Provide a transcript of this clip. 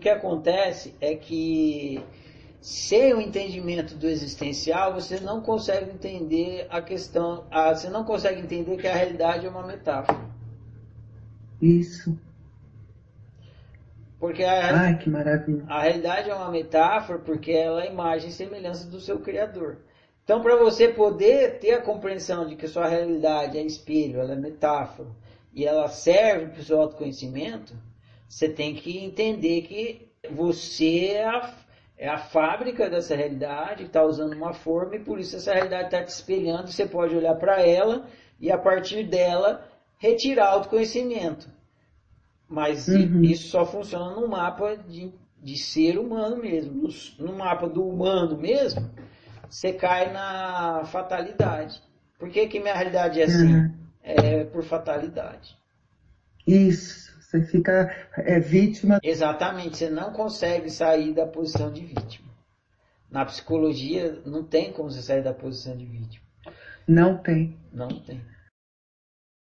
O que acontece é que sem o entendimento do existencial, você não consegue entender a questão, a, você não consegue entender que a realidade é uma metáfora. Isso. Porque a, Ai, que maravilha. a realidade é uma metáfora porque ela é imagem e semelhança do seu Criador. Então, para você poder ter a compreensão de que sua realidade é espelho, ela é metáfora, e ela serve para o seu autoconhecimento, você tem que entender que você é a, é a fábrica dessa realidade, está usando uma forma e por isso essa realidade está te espelhando. Você pode olhar para ela e a partir dela retirar autoconhecimento. Mas Uhum. isso só funciona no mapa de, de ser humano mesmo. No, no mapa do humano mesmo, você cai na fatalidade. Por que, que minha realidade é assim? Uhum. É por fatalidade. Isso. Você fica é, vítima. Exatamente, você não consegue sair da posição de vítima. Na psicologia, não tem como você sair da posição de vítima. Não tem. Não tem.